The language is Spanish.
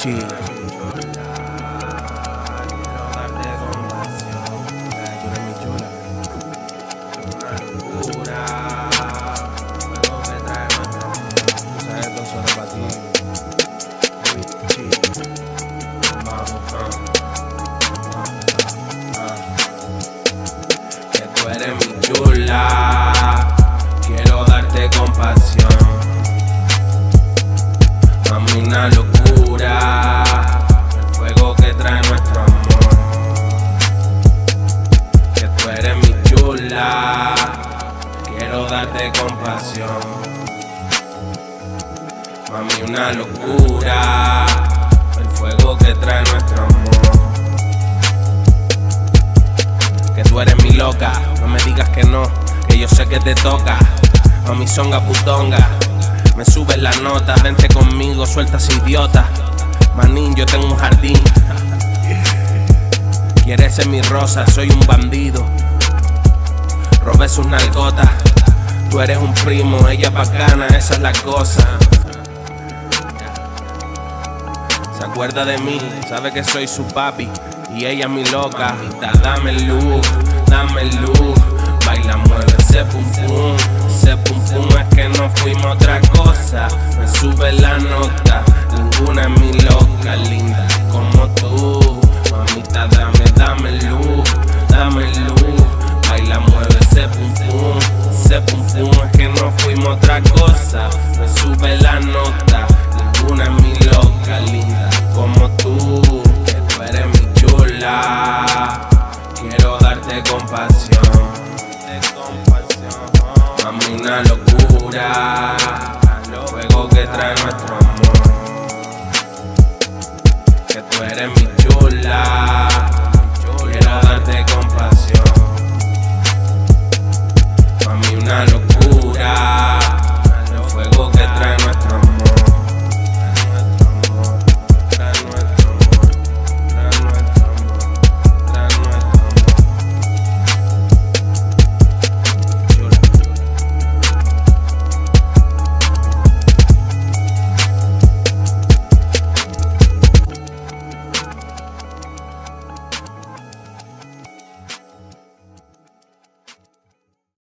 Bichi. Que tú eres mi chula, quiero darte compasión. Mami, una locura, compasión. Mami, una locura, el fuego que trae nuestro amor. Que tú eres mi loca, no me digas que no, que yo sé que te toca. Mami, songa putonga, me subes la nota, vente conmigo, sueltas idiota. Manín, yo tengo un jardín. Quieres ser mi rosa, soy un bandido. Robé sus nalgotas. Tú eres un primo, ella es bacana, esa es la cosa. Se acuerda de mí, sabe que soy su papi y ella mi loca. Mamita, dame luz, dame luz. Baila, mueve ese pum pum, ese pum pum es que no fuimos otra cosa. Me sube la nota, ninguna es mi loca, linda una locura. Los que trae nuestro amor. Que tú eres mi chula. Quiero darte compasión. Para mí una locura.